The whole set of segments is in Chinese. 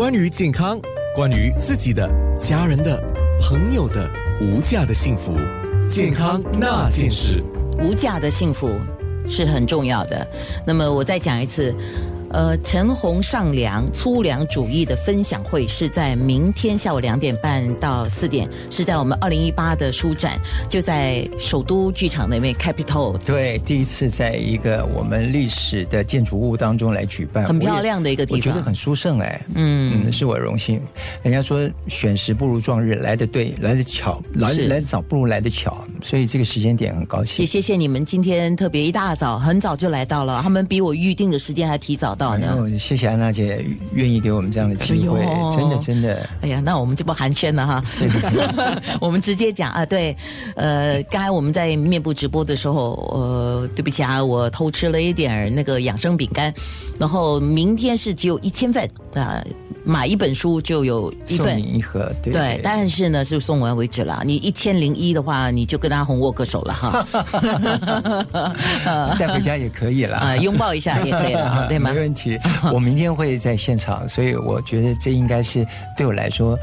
关于健康，关于自己的、家人的、朋友的无价的幸福，健康那件事。无价的幸福是很重要的。那么我再讲一次。呃，陈红上梁粗粮主义的分享会是在明天下午两点半到四点，是在我们二零一八的书展，就在首都剧场那边 Capital。对，第一次在一个我们历史的建筑物当中来举办，很漂亮的一个地方，我觉得很殊胜哎，嗯嗯，是我荣幸。人家说选时不如撞日，来的对，来的巧，来来早不如来的巧，所以这个时间点很高兴。也谢谢你们今天特别一大早很早就来到了，他们比我预定的时间还提早。然后谢谢安娜姐愿意给我们这样的机会，真的真的。哎呀，那我们就不寒暄了哈，我们直接讲啊，对，呃，刚才我们在面部直播的时候，呃，对不起啊，我偷吃了一点那个养生饼干，然后明天是只有一千份啊。买一本书就有一份一盒，对，但是呢是送完为止了。你一千零一的话，你就跟他红握个手了哈，带回家也可以了 啊，拥抱一下也可以了，对吗？没问题。我明天会在现场，所以我觉得这应该是对我来说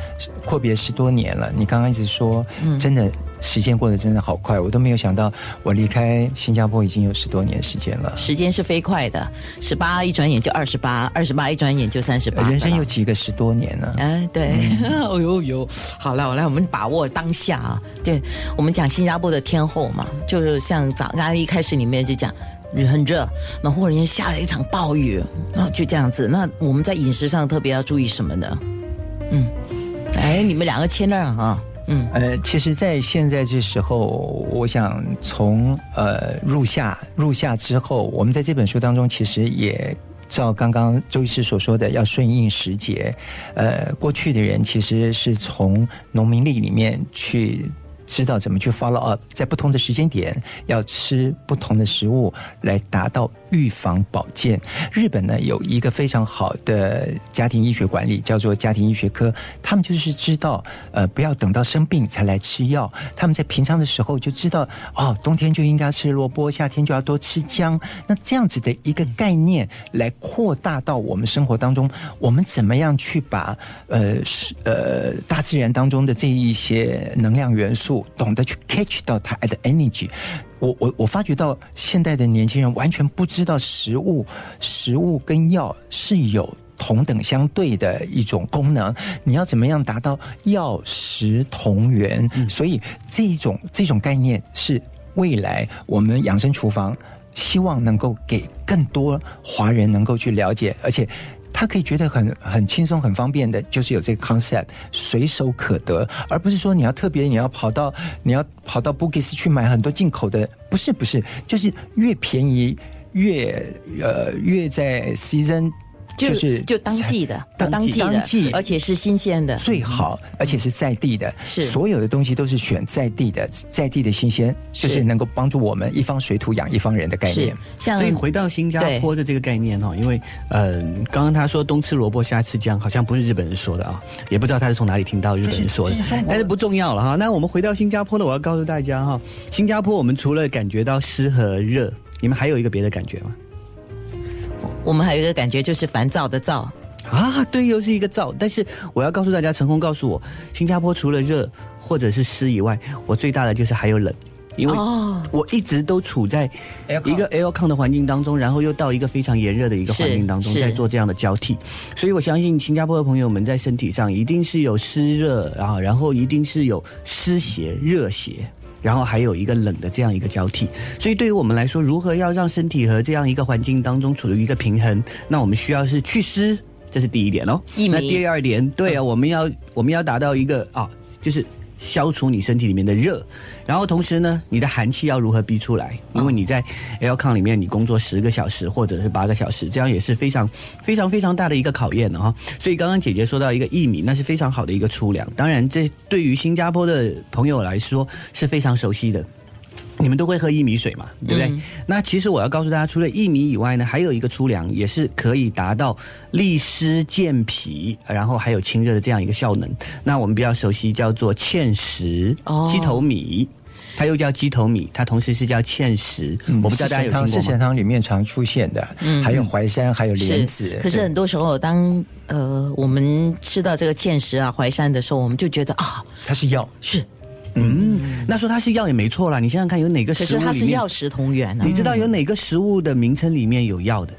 阔别十多年了。你刚刚一直说，真的。时间过得真的好快，我都没有想到，我离开新加坡已经有十多年时间了。时间是飞快的，十八一转眼就二十八，二十八一转眼就三十八。人生有几个十多年呢？哎，对，哦 呦呦，好了，我来，我们把握当下啊。对，我们讲新加坡的天后嘛，就是像早刚刚一开始里面就讲很热，然后忽然间下了一场暴雨，然后就这样子。那我们在饮食上特别要注意什么呢？嗯，哎，你们两个签那啊。嗯，呃，其实，在现在这时候，我想从呃入夏入夏之后，我们在这本书当中，其实也照刚刚周医师所说的，要顺应时节。呃，过去的人其实是从农民历里面去。知道怎么去 follow up，在不同的时间点要吃不同的食物，来达到预防保健。日本呢有一个非常好的家庭医学管理，叫做家庭医学科。他们就是知道，呃，不要等到生病才来吃药。他们在平常的时候就知道，哦，冬天就应该吃萝卜，夏天就要多吃姜。那这样子的一个概念来扩大到我们生活当中，我们怎么样去把呃是呃大自然当中的这一些能量元素。懂得去 catch 到它的 energy，我我我发觉到现代的年轻人完全不知道食物食物跟药是有同等相对的一种功能，你要怎么样达到药食同源？所以这种这种概念是未来我们养生厨房希望能够给更多华人能够去了解，而且。他可以觉得很很轻松、很方便的，就是有这个 concept 随手可得，而不是说你要特别你要跑到你要跑到 Bookies 去买很多进口的，不是不是，就是越便宜越呃越在 season。就是就当季的，当季的，而且是新鲜的，最好，而且是在地的，是所有的东西都是选在地的，在地的新鲜，就是能够帮助我们一方水土养一方人的概念。所以回到新加坡的这个概念哈，因为嗯，刚刚他说冬吃萝卜夏吃姜，好像不是日本人说的啊，也不知道他是从哪里听到日本人说的，但是不重要了哈。那我们回到新加坡呢，我要告诉大家哈，新加坡我们除了感觉到湿和热，你们还有一个别的感觉吗？我们还有一个感觉，就是烦躁的躁啊，对，又是一个躁。但是我要告诉大家，成功告诉我，新加坡除了热或者是湿以外，我最大的就是还有冷，因为我一直都处在一个 L 抗的环境当中，然后又到一个非常炎热的一个环境当中，在做这样的交替。所以我相信新加坡的朋友们在身体上一定是有湿热啊，然后一定是有湿邪、热邪。然后还有一个冷的这样一个交替，所以对于我们来说，如何要让身体和这样一个环境当中处于一个平衡，那我们需要是祛湿，这是第一点哦。那第二点，对啊，我们要我们要达到一个啊，就是。消除你身体里面的热，然后同时呢，你的寒气要如何逼出来？因为你在 L 抗里面，你工作十个小时或者是八个小时，这样也是非常非常非常大的一个考验的哈。所以刚刚姐姐说到一个薏米，那是非常好的一个粗粮。当然，这对于新加坡的朋友来说是非常熟悉的。你们都会喝薏米水嘛，对不对？那其实我要告诉大家，除了薏米以外呢，还有一个粗粮也是可以达到利湿健脾，然后还有清热的这样一个效能。那我们比较熟悉叫做芡实鸡头米。它又叫鸡头米，它同时是叫芡实。我不知道大家有听过吗？四神汤里面常出现的，还有淮山，还有莲子。可是很多时候，当呃我们吃到这个芡实啊、淮山的时候，我们就觉得啊，它是药，是。嗯，那说它是药也没错啦。你想想看，有哪个食物它是药食同源呢？你知道有哪个食物的名称里面有药的？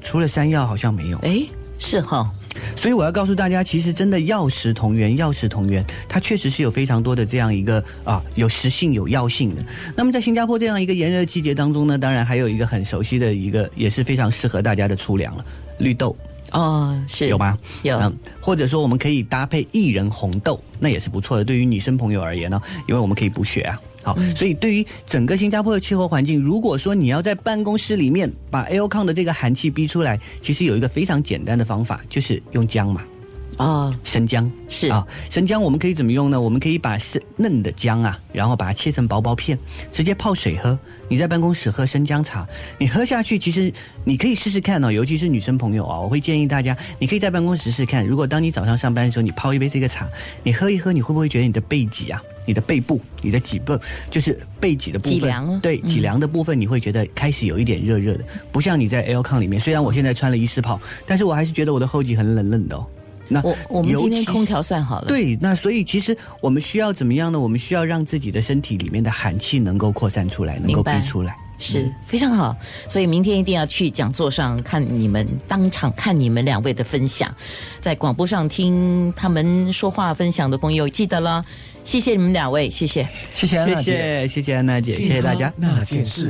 除了山药，好像没有。哎，是哈。所以我要告诉大家，其实真的药食同源，药食同源，它确实是有非常多的这样一个啊，有食性、有药性的。那么在新加坡这样一个炎热季节当中呢，当然还有一个很熟悉的一个，也是非常适合大家的粗粮了——绿豆。哦，是有吗？有，或者说我们可以搭配薏仁红豆，那也是不错的。对于女生朋友而言呢，因为我们可以补血啊。好，所以对于整个新加坡的气候环境，如果说你要在办公室里面把 A O C O N 的这个寒气逼出来，其实有一个非常简单的方法，就是用姜嘛。啊，生姜是啊，生姜我们可以怎么用呢？我们可以把生嫩的姜啊，然后把它切成薄薄片，直接泡水喝。你在办公室喝生姜茶，你喝下去，其实你可以试试看哦，尤其是女生朋友啊，我会建议大家，你可以在办公室试试看。如果当你早上上班的时候，你泡一杯这个茶，你喝一喝，你会不会觉得你的背脊啊，你的背部，你的脊部，就是背脊的部分，对脊梁的部分，你会觉得开始有一点热热的，不像你在 L 抗里面。虽然我现在穿了一湿泡，但是我还是觉得我的后脊很冷冷的哦。那我我们今天空调算好了。对，那所以其实我们需要怎么样呢？我们需要让自己的身体里面的寒气能够扩散出来，能够逼出来，是非常好。所以明天一定要去讲座上看你们当场看你们两位的分享，在广播上听他们说话分享的朋友记得了。谢谢你们两位，谢谢，谢谢，谢谢，谢谢安娜姐，谢谢大家。那件事。